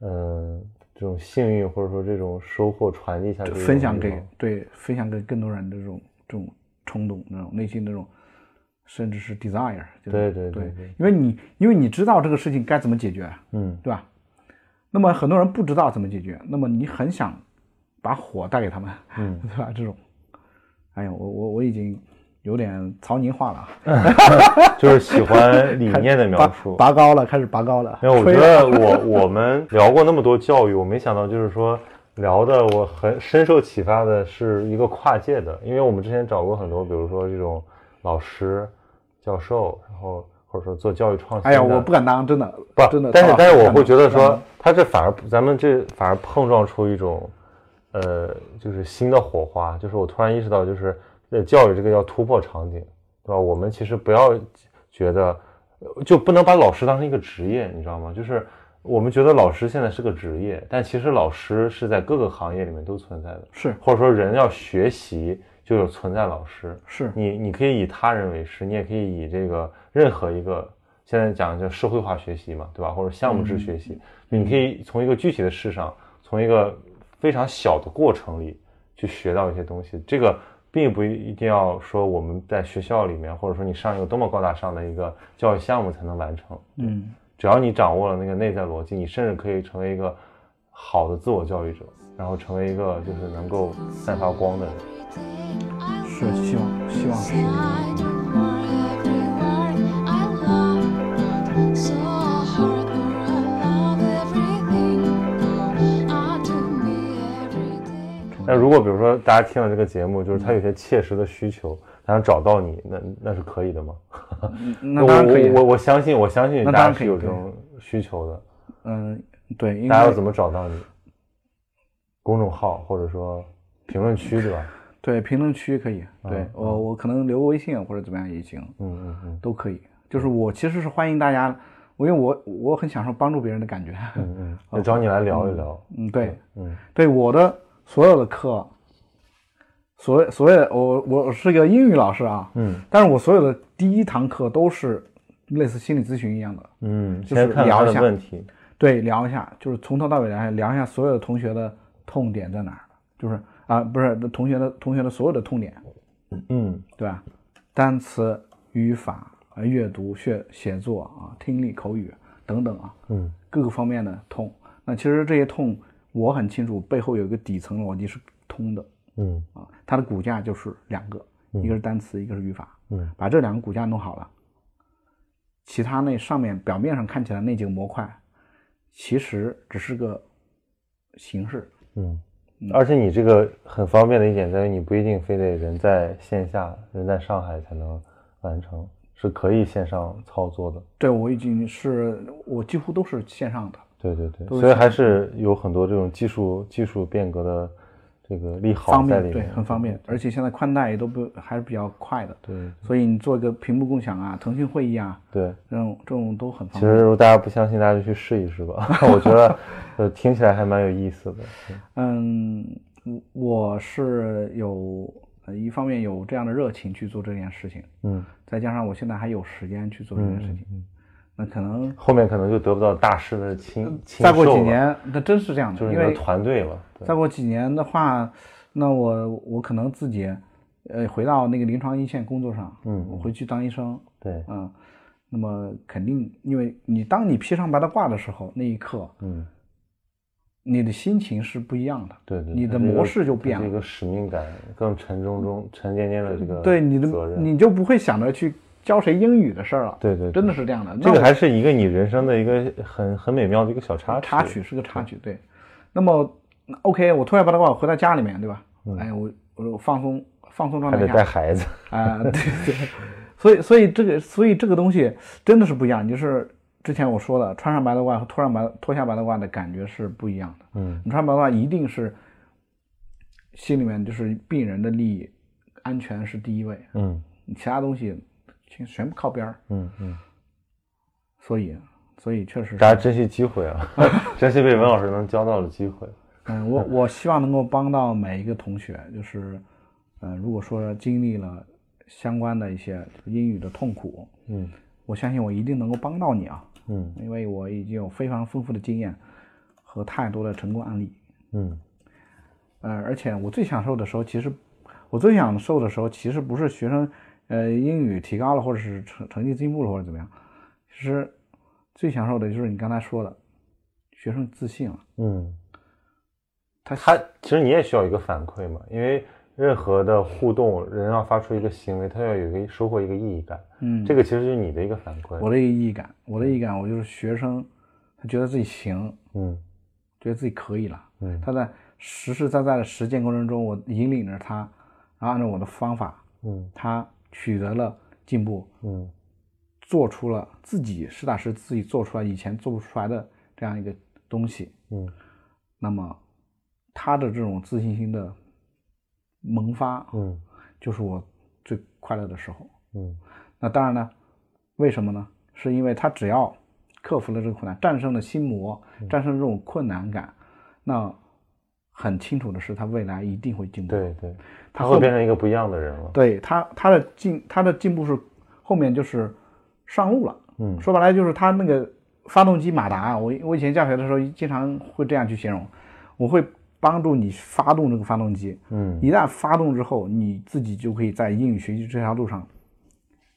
嗯、就这种幸运或者说这种收获传递下去，分享给对分享给更多人的这种这种冲动，那种内心那种，甚至是 desire，对对对因为你因为你知道这个事情该怎么解决，嗯对吧？那么很多人不知道怎么解决，那么你很想把火带给他们，嗯，对吧？这种，哎呀，我我我已经有点曹宁化了啊，就是喜欢理念的描述。拔高了，开始拔高了。因为我觉得我我们聊过那么多教育，我没想到就是说聊的我很深受启发的是一个跨界的，因为我们之前找过很多，比如说这种老师、教授，然后或者说做教育创新的。哎呀，我不敢当，真的不，真的。但是但是我会觉得说他这反而咱们这反而碰撞出一种，呃，就是新的火花。就是我突然意识到，就是呃，教育这个要突破场景，对吧？我们其实不要觉得，呃就不能把老师当成一个职业，你知道吗？就是我们觉得老师现在是个职业，但其实老师是在各个行业里面都存在的，是或者说人要学习就有存在老师。是你你可以以他人为师，你也可以以这个任何一个现在讲叫社会化学习嘛，对吧？或者项目制学习，你可以从一个具体的事上，从一个非常小的过程里去学到一些东西。这个并不一定要说我们在学校里面，或者说你上一个多么高大上的一个教育项目才能完成。嗯，只要你掌握了那个内在逻辑，你甚至可以成为一个好的自我教育者，然后成为一个就是能够散发光的人。是希望希望是。那如果比如说大家听了这个节目，就是他有些切实的需求，他想找到你，那那是可以的吗？那当然可以我我我相信，我相信大家是有这种需求的。嗯，对，大家要怎么找到你？公众号或者说评论区，对吧？对评论区可以，对嗯我我可能留个微信或者怎么样也行，嗯嗯嗯都可以。就是我其实是欢迎大家，我因为我我很享受帮助别人的感觉。嗯嗯，那找你来聊一聊。嗯，对嗯对，我的所有的课，所谓所谓的我我是个英语老师啊，嗯但是我所有的第一堂课都是类似心理咨询一样的，嗯，就是聊一下问题。对，聊一下，就是从头到尾聊一下，聊一下所有的同学的痛点在哪儿，就是啊，不是同学的同学的所有的痛点，嗯对吧？单词、语法、啊阅读、写写作啊、听力、口语等等啊，嗯各个方面的痛。那其实这些痛，我很清楚背后有一个底层逻辑是通的嗯啊，它的骨架就是两个，一个是单词，一个是语法。嗯把这两个骨架弄好了，其他那上面表面上看起来那几个模块，其实只是个形式。嗯。而且你这个很方便的一点在于，你不一定非得人在线下、人在上海才能完成，是可以线上操作的。对我已经是我几乎都是线上的。对对对，所以还是有很多这种技术技术变革的这个利好方便，对在里面，，很方便，而且现在宽带也都不还是比较快的，对所以你做一个屏幕共享啊，腾讯会议啊，对。这种这种都很其方便。其实如果大家不相信，大家就去试一试吧。我觉得，呃，听起来还蛮有意思的。对 嗯，我是有呃一方面有这样的热情去做这件事情，嗯再加上我现在还有时间去做这件事情，嗯，那可能后面可能就得不到大师的亲亲再过，几年，那真是这样的，就是你的因为团队了。对再过几年的话，那我我可能自己呃回到那个临床一线工作上，嗯我回去当医生，对，嗯，那么肯定，因为你当你披上白大褂的时候，那一刻嗯，你的心情是不一样的，对对，你的模式就变了，它是一个使命感更沉重中沉甸甸的这个对你的责任。你就不会想着去教谁英语的事儿了，对对，对真的是这样的。这个还是一个你人生的一个很很美妙的一个小插曲。插曲是个插曲，对。那么 OK，我脱下白大褂，我回到家里面，对吧？哎，我我放松放松状嗯还得态下带孩子。啊，对对。所以所以这个所以这个东西真的是不一样，就是之前我说的，穿上白大褂和脱上白脱下白大褂的感觉是不一样的。嗯你穿白大褂一定是心里面就是病人的利益、安全是第一位，嗯其他东西全全部靠边儿。嗯嗯，所以所以确实是大家珍惜机会啊，珍惜被文老师能教到的机会。嗯，我我希望能够帮到每一个同学，就是，呃，如果说经历了相关的一些英语的痛苦，嗯我相信我一定能够帮到你啊，嗯因为我已经有非常丰富的经验和太多的成功案例。嗯呃，而且我最享受的时候，其实我最享受的时候，其实不是学生呃英语提高了，或者是成成绩进步了，或者怎么样，其实最享受的就是你刚才说的，学生自信了，嗯，他他其实你也需要一个反馈嘛，因为任何的互动，人要发出一个行为，他要有一个收获一个意义感，嗯，这个其实就是你的一个反馈。我的一个意义感，我的意义感，我就是学生，他觉得自己行，嗯。觉得自己可以了，嗯。他在实实在在的实践过程中，我引领着他，然后按照我的方法，嗯。他取得了进步，嗯做出了自己实打实自己做出来以前做不出来的这样一个东西，嗯那么他的这种自信心的萌发，嗯就是我最快乐的时候。嗯那当然呢，为什么呢？是因为他只要克服了这个困难，战胜了心魔，嗯战胜这种困难感，那很清楚的是，他未来一定会进步。对对，他会变成一个不一样的人了。对他他的进他的进步是后面就是上路了。嗯说白了就是他那个发动机马达，我我以前教学的时候经常会这样去形容，我会帮助你发动这个发动机，嗯一旦发动之后，你自己就可以在英语学习这条路上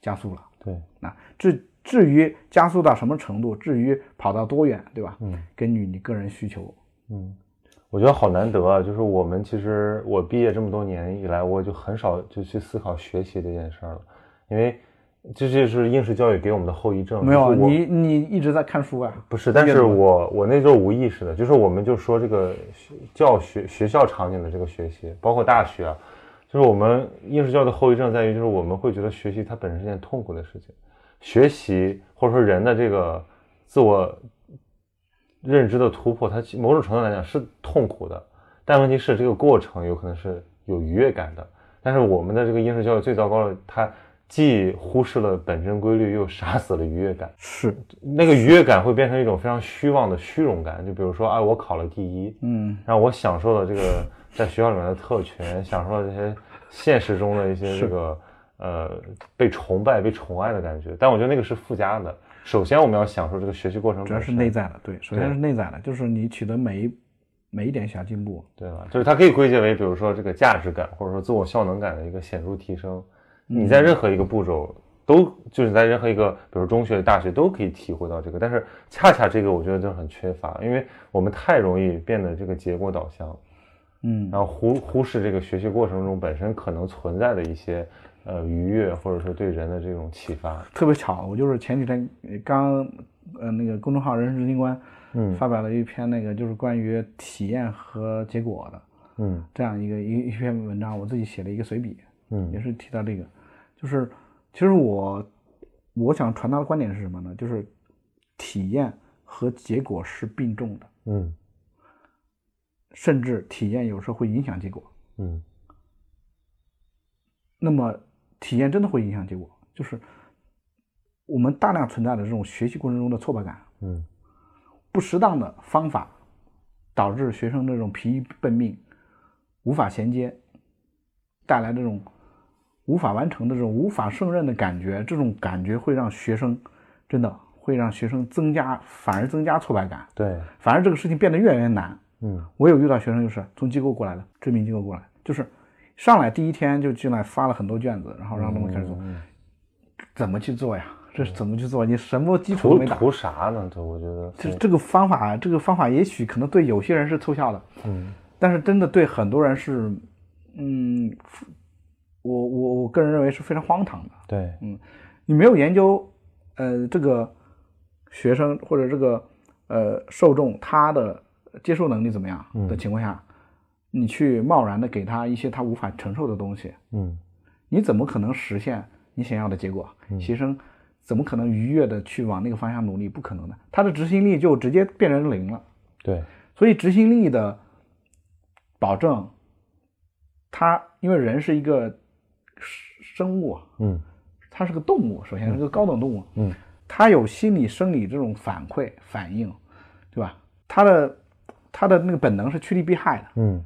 加速了。对，那至至于加速到什么程度，至于跑到多远，对吧？嗯根据你个人需求。嗯，我觉得好难得啊！就是我们其实我毕业这么多年以来，我就很少就去思考学习这件事儿了，因为这就是应试教育给我们的后遗症。没有，就是我你你一直在看书啊？不是，但是我我那时候无意识的，就是我们就说这个学教学学校场景的这个学习，包括大学啊，就是我们应试教育的后遗症在于，就是我们会觉得学习它本身是件痛苦的事情，学习或者说人的这个自我认知的突破，它其某种程度来讲是痛苦的，但问题是这个过程有可能是有愉悦感的，但是我们的这个应试教育最糟糕的，它既忽视了本真规律，又杀死了愉悦感。是，那个愉悦感会变成一种非常虚妄的虚荣感，就比如说，啊，我考了第一，嗯，然后我享受了这个在学校里面的特权，享受了这些现实中的一些这个呃被崇拜、被宠爱的感觉。但我觉得那个是附加的。首先，我们要享受这个学习过程，主要是内在的，对，首先是内在的，就是你取得每一每一点小进步，对吧？就是它可以归结为，比如说这个价值感，或者说自我效能感的一个显著提升。你在任何一个步骤都就是在任何一个，比如中学、大学都可以体会到这个，但是恰恰这个我觉得就很缺乏，因为我们太容易变得这个结果导向，嗯，然后忽忽视这个学习过程中本身可能存在的一些呃愉悦，或者说对人的这种启发。特别巧，我就是前几天呃刚呃那个公众号“人生执行官”嗯发表了一篇那个就是关于体验和结果的嗯这样一个一一篇文章，我自己写了一个随笔，也嗯是提到这个，就是其实我我想传达的观点是什么呢？就是体验和结果是并重的，嗯甚至体验有时候会影响结果。嗯那么体验真的会影响结果，就是我们大量存在的这种学习过程中的挫败感，嗯。不适当的方法导致学生这种疲于奔命，无法衔接，带来这种无法完成的这种无法胜任的感觉，这种感觉会让学生真的会让学生增加，反而增加挫败感，对。反而这个事情变得越来越难。嗯。我有遇到学生就是从机构过来的，知名机构过来，就是上来第一天就进来发了很多卷子，然后让他们开始做，嗯怎么去做呀？这是怎么去做？你什么基础都没打。图图啥呢？这我觉得这这个方法，这个方法也许可能对有些人是凑效的，嗯但是真的对很多人是，嗯，我我我个人认为是非常荒唐的。对你没有研究，呃，这个学生或者这个呃受众他的接受能力怎么样的情况下，你去贸然的给他一些他无法承受的东西，嗯你怎么可能实现你想要的结果？学生怎么可能愉悦的去往那个方向努力？不可能的，他的执行力就直接变成零了。对所以执行力的保证，他因为人是一个生物，嗯他是个动物，首先是个高等动物，嗯他有心理生理这种反馈反应，对吧？他的他的那个本能是趋利避害的，嗯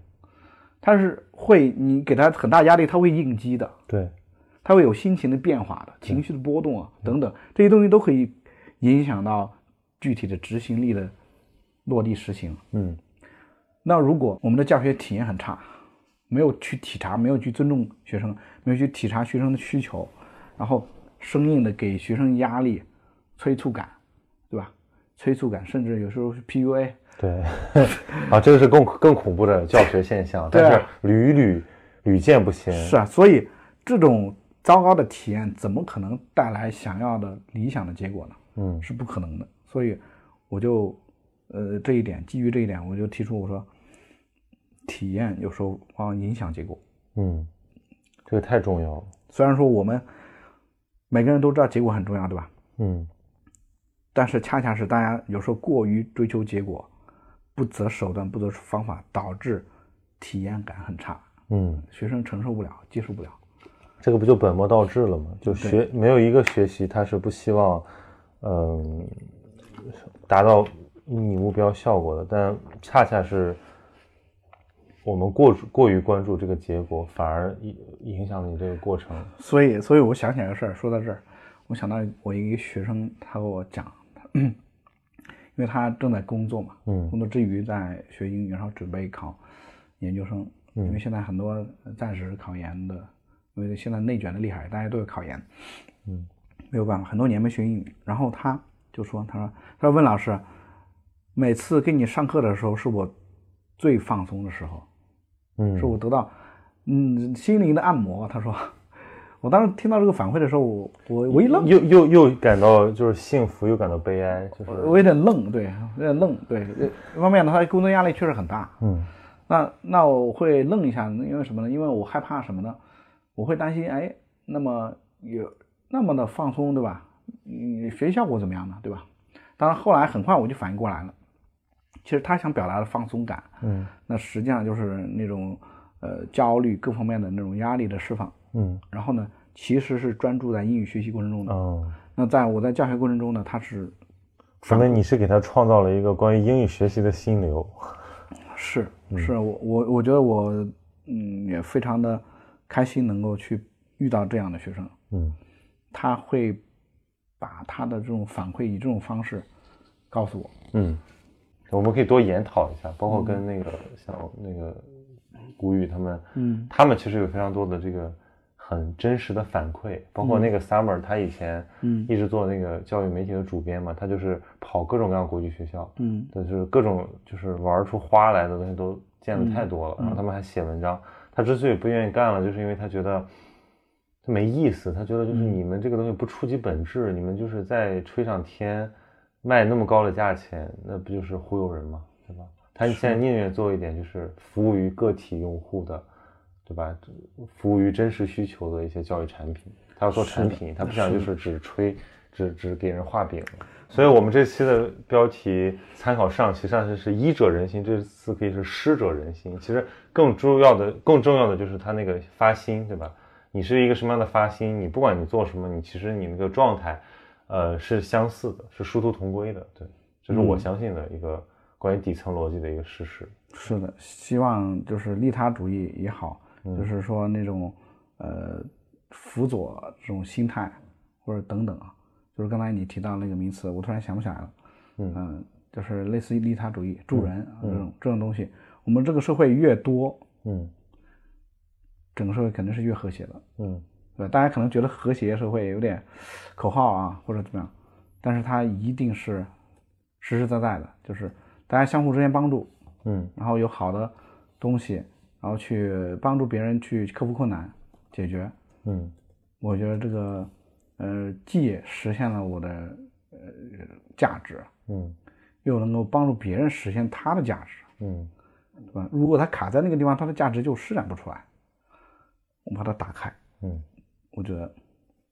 它是会你给他很大压力，他会应激的，对。他会有心情的变化的，情绪的波动啊等等，这些东西都可以影响到具体的执行力的落地实行。嗯。那如果我们的教学体验很差，没有去体察，没有去尊重学生，没有去体察学生的需求，然后生硬的给学生压力、催促感，对吧？催促感，甚至有时候是 PUA，对，啊，这个是更更恐怖的教学现象，但是屡屡屡见不鲜。是啊，所以这种糟糕的体验怎么可能带来想要的理想的结果呢？嗯是不可能的。所以我就呃这一点，基于这一点，我就提出我说，体验有时候往往影响结果。嗯，这个太重要了。虽然说我们每个人都知道结果很重要，对吧？嗯但是恰恰是大家有时候过于追求结果，不择手段、不择方法，导致体验感很差，嗯，学生承受不了、接受不了。这个不就本末倒置了吗？就学没有一个学习他是不希望，嗯，达到你目标效果的，但恰恰是我们过过于关注这个结果，反而影影响了你这个过程。所以，所以我想起来个事儿，说到这儿，我想到我一个学生，他跟我讲，他因为他正在工作嘛，嗯。工作之余在学英语，然后准备考研究生，因为现在很多暂时考研的，因为现在内卷的厉害，大家都要考研，嗯，没有办法，很多年没学英语，然后他就说，他说，他说温老师，每次给你上课的时候是我最放松的时候，嗯，是我得到嗯心灵的按摩。他说，我当时听到这个反馈的时候，我我我一愣，又又又感到就是幸福，又感到悲哀，就是我有点愣，对，有点愣，对。呃一方面呢，他工作压力确实很大，嗯那那我会愣一下，因为什么呢？因为我害怕什么呢？我会担心，哎，那么有那么的放松，对吧？你学习效果怎么样呢？对吧？当然，后来很快我就反应过来了，其实他想表达的放松感，嗯那实际上就是那种呃焦虑各方面的那种压力的释放。嗯。然后呢，其实是专注在英语学习过程中的。哦，那在我在教学过程中呢，他是说明你是给他创造了一个关于英语学习的心流。是是我我我觉得我嗯也非常的开心能够去遇到这样的学生，嗯。他会把他的这种反馈以这种方式告诉我。嗯，我们可以多研讨一下，包括跟那个、像那个谷雨他们，嗯。他们其实有非常多的这个很真实的反馈，包括那个 Summer，他以前嗯。一直做那个教育媒体的主编嘛，他就是跑各种各样国际学校，嗯。就是各种就是玩出花来的东西都见的太多嗯了，然后他们还写文章。他之所以不愿意干了，就是因为他觉得他没意思，他觉得就是嗯。你们这个东西不触及本质，你们就是在吹上天，卖那么高的价钱，那不就是忽悠人吗？对吧？他现在宁愿做一点就是服务于个体用户的，对吧？服务于真实需求的一些教育产品，他要做产品，他不想就是只吹，只只给人画饼。所以我们这期的标题参考上期，上期是医者仁心，这次可以是师者仁心。其实更重要的、更重要的就是他那个发心，对吧？你是一个什么样的发心，你不管你做什么，你其实你那个状态，呃，是相似的，是殊途同归的。对，这是我相信的一个关于底层逻辑的一个事实。是的，希望就是利他主义也好，嗯。就是说那种呃辅佐这种心态或者等等啊，就是刚才你提到那个名词，我突然想不起来了。嗯。就是类似于利他主义、助人啊这种这种东西，我们这个社会越多，嗯。整个社会肯定是越和谐的，嗯。对吧？大家可能觉得和谐社会有点口号啊，或者怎么样，但是它一定是实实在在的，就是大家相互之间帮助，嗯。然后有好的东西，然后去帮助别人去克服困难、解决。嗯我觉得这个呃，既实现了我的呃价值，嗯又能够帮助别人实现他的价值，嗯对吧？如果他卡在那个地方，他的价值就施展不出来。我把它打开，嗯，我觉得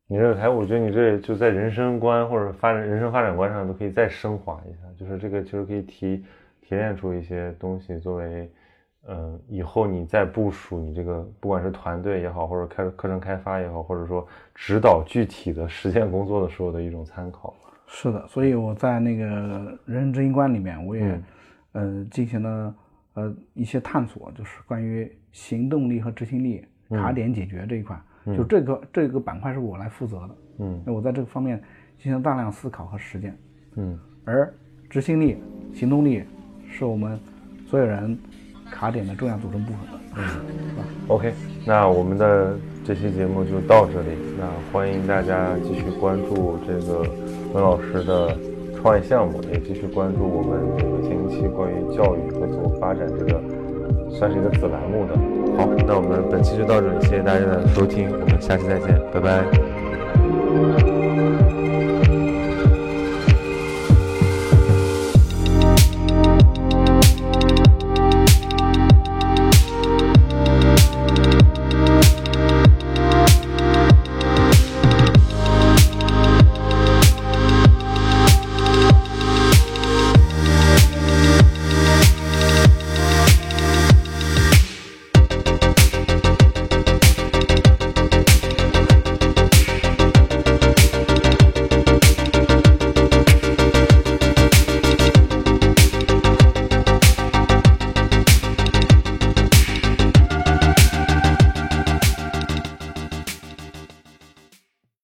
你这个还，我觉得你这就在人生观或者发展人生发展观上都可以再升华一下，就是这个其实可以提提炼出一些东西，作为嗯以后你在部署你这个不管是团队也好，或者开课程开发也好，或者说指导具体的实践工作的时候的一种参考。是的。所以我在那个人生执行官里面，我也、嗯呃进行了呃一些探索，就是关于行动力和执行力、卡点解决这一块。就这个这个板块是我来负责的，嗯那我在这个方面进行大量思考和实践。嗯而执行力、行动力是我们所有人卡点的重要组成部分。嗯 OK，那我们的这期节目就到这里。那欢迎大家继续关注这个文老师的创业项目，也继续关注我们这个近期关于教育和怎么发展这个算是一个子栏目的。好，那我们本期就到这里，谢谢大家的收听，我们下期再见，拜拜。